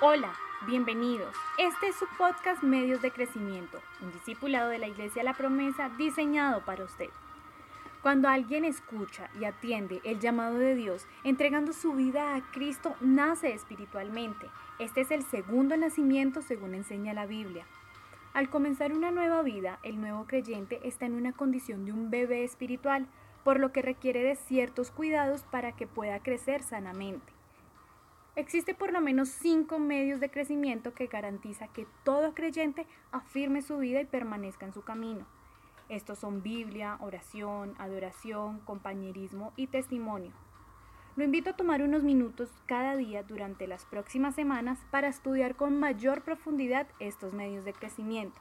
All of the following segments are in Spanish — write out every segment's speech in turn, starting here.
Hola, bienvenidos. Este es su podcast Medios de Crecimiento, un discipulado de la Iglesia La Promesa diseñado para usted. Cuando alguien escucha y atiende el llamado de Dios, entregando su vida a Cristo, nace espiritualmente. Este es el segundo nacimiento según enseña la Biblia. Al comenzar una nueva vida, el nuevo creyente está en una condición de un bebé espiritual, por lo que requiere de ciertos cuidados para que pueda crecer sanamente. Existe por lo menos cinco medios de crecimiento que garantiza que todo creyente afirme su vida y permanezca en su camino. Estos son Biblia, oración, adoración, compañerismo y testimonio. Lo invito a tomar unos minutos cada día durante las próximas semanas para estudiar con mayor profundidad estos medios de crecimiento,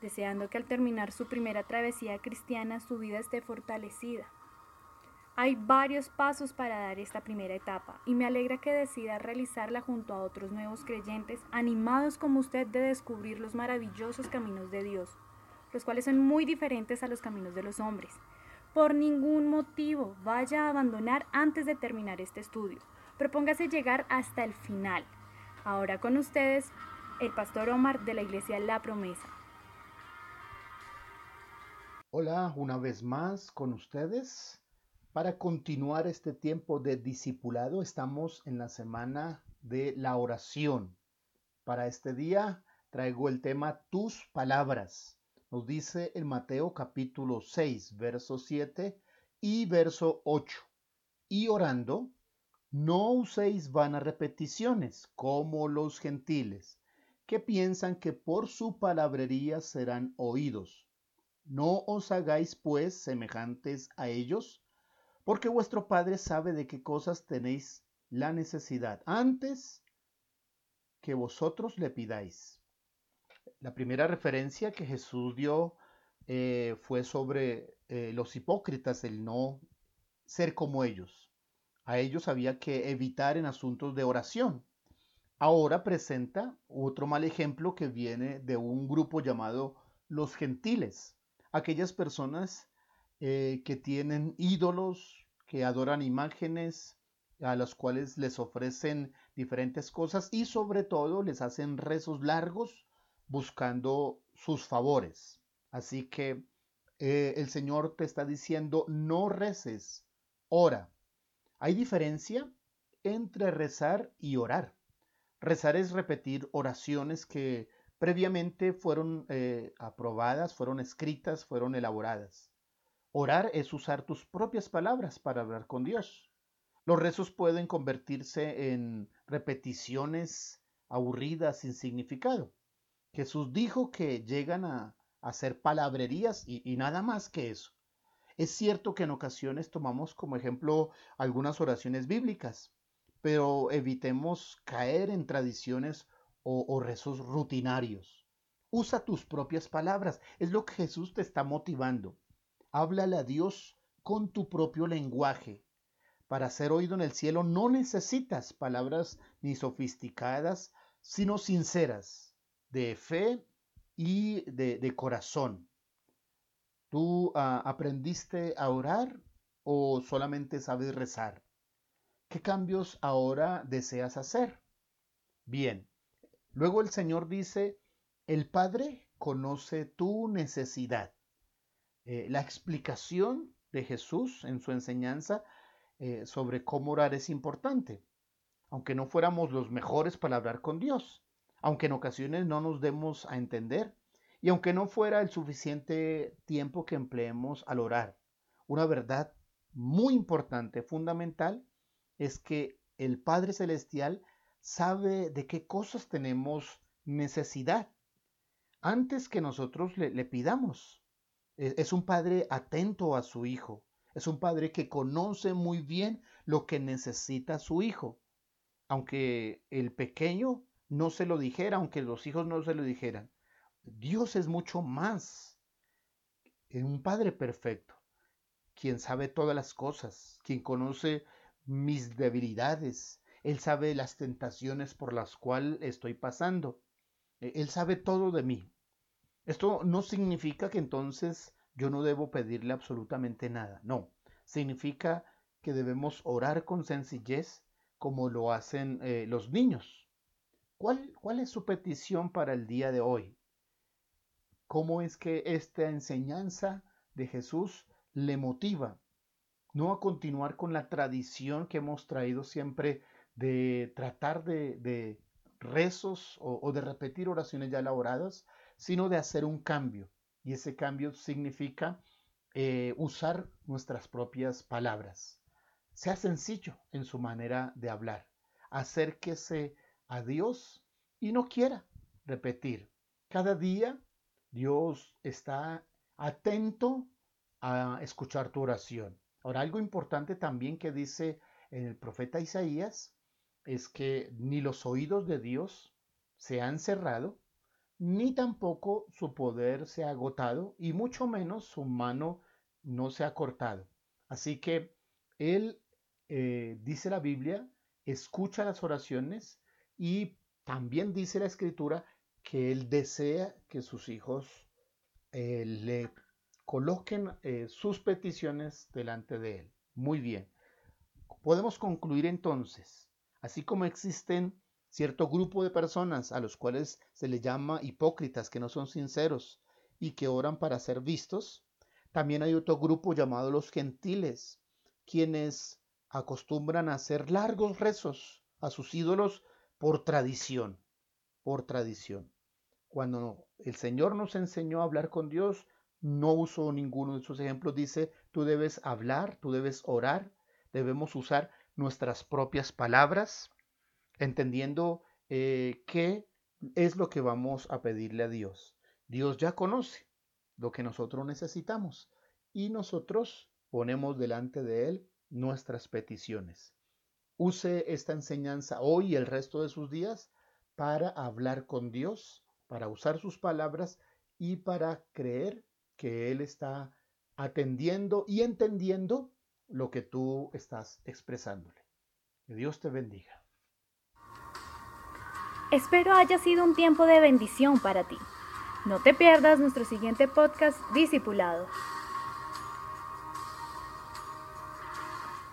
deseando que al terminar su primera travesía cristiana su vida esté fortalecida. Hay varios pasos para dar esta primera etapa y me alegra que decida realizarla junto a otros nuevos creyentes animados como usted de descubrir los maravillosos caminos de Dios, los cuales son muy diferentes a los caminos de los hombres. Por ningún motivo vaya a abandonar antes de terminar este estudio. Propóngase llegar hasta el final. Ahora con ustedes, el pastor Omar de la iglesia La Promesa. Hola, una vez más con ustedes. Para continuar este tiempo de discipulado, estamos en la semana de la oración. Para este día traigo el tema tus palabras. Nos dice el Mateo capítulo 6, verso 7 y verso 8. Y orando, no uséis vanas repeticiones como los gentiles, que piensan que por su palabrería serán oídos. No os hagáis pues semejantes a ellos, porque vuestro Padre sabe de qué cosas tenéis la necesidad antes que vosotros le pidáis. La primera referencia que Jesús dio eh, fue sobre eh, los hipócritas, el no ser como ellos. A ellos había que evitar en asuntos de oración. Ahora presenta otro mal ejemplo que viene de un grupo llamado los gentiles, aquellas personas eh, que tienen ídolos, que adoran imágenes, a las cuales les ofrecen diferentes cosas y sobre todo les hacen rezos largos buscando sus favores. Así que eh, el Señor te está diciendo, no reces, ora. Hay diferencia entre rezar y orar. Rezar es repetir oraciones que previamente fueron eh, aprobadas, fueron escritas, fueron elaboradas. Orar es usar tus propias palabras para hablar con Dios. Los rezos pueden convertirse en repeticiones aburridas sin significado. Jesús dijo que llegan a, hacer palabrerías y, nada más que eso. Es cierto que en ocasiones tomamos como ejemplo algunas oraciones bíblicas, pero evitemos caer en tradiciones o, rezos rutinarios. Usa tus propias palabras, es lo que Jesús te está motivando. Háblale a Dios con tu propio lenguaje. Para ser oído en el cielo no necesitas palabras ni sofisticadas, sino sinceras, de fe y de, corazón. ¿Tú uh, aprendiste a orar o solamente sabes rezar? ¿Qué cambios ahora deseas hacer? Bien, luego el Señor dice, el Padre conoce tu necesidad. Eh, la explicación de Jesús en su enseñanza eh, sobre cómo orar es importante, aunque no fuéramos los mejores para hablar con Dios, aunque en ocasiones no nos demos a entender y aunque no fuera el suficiente tiempo que empleemos al orar. Una verdad muy importante, fundamental, es que el Padre Celestial sabe de qué cosas tenemos necesidad antes que nosotros le, le pidamos. Es un padre atento a su hijo. Es un padre que conoce muy bien lo que necesita su hijo. Aunque el pequeño no se lo dijera, aunque los hijos no se lo dijeran. Dios es mucho más. Es un padre perfecto, quien sabe todas las cosas, quien conoce mis debilidades. Él sabe las tentaciones por las cuales estoy pasando. Él sabe todo de mí. Esto no significa que entonces yo no debo pedirle absolutamente nada. No, significa que debemos orar con sencillez como lo hacen eh, los niños. ¿Cuál, ¿Cuál es su petición para el día de hoy? ¿Cómo es que esta enseñanza de Jesús le motiva? No a continuar con la tradición que hemos traído siempre de tratar de, rezos o, de repetir oraciones ya elaboradas, sino de hacer un cambio. Y ese cambio significa eh, usar nuestras propias palabras. Sea sencillo en su manera de hablar. Acérquese a Dios y no quiera repetir. Cada día Dios está atento a escuchar tu oración. Ahora, algo importante también que dice el profeta Isaías es que ni los oídos de Dios se han cerrado, ni tampoco su poder se ha agotado, y mucho menos su mano no se ha cortado. Así que Él, eh, dice la Biblia, escucha las oraciones y también dice la Escritura que Él desea que sus hijos eh, le coloquen eh, sus peticiones delante de Él. Muy bien. Podemos concluir entonces, así como existen cierto grupo de personas a los cuales se le llama hipócritas, que no son sinceros y que oran para ser vistos, también hay otro grupo llamado los gentiles, quienes acostumbran a hacer largos rezos a sus ídolos por tradición, por tradición. Cuando el Señor nos enseñó a hablar con Dios, no usó ninguno de sus ejemplos. Dice, tú debes hablar, tú debes orar, debemos usar nuestras propias palabras, entendiendo eh, qué es lo que vamos a pedirle a Dios. Dios ya conoce lo que nosotros necesitamos y nosotros ponemos delante de Él nuestras peticiones. Use esta enseñanza hoy y el resto de sus días para hablar con Dios, para usar sus palabras y para creer que Él está atendiendo y entendiendo lo que tú estás expresándole. Que Dios te bendiga. Espero haya sido un tiempo de bendición para ti. No te pierdas nuestro siguiente podcast Discipulado.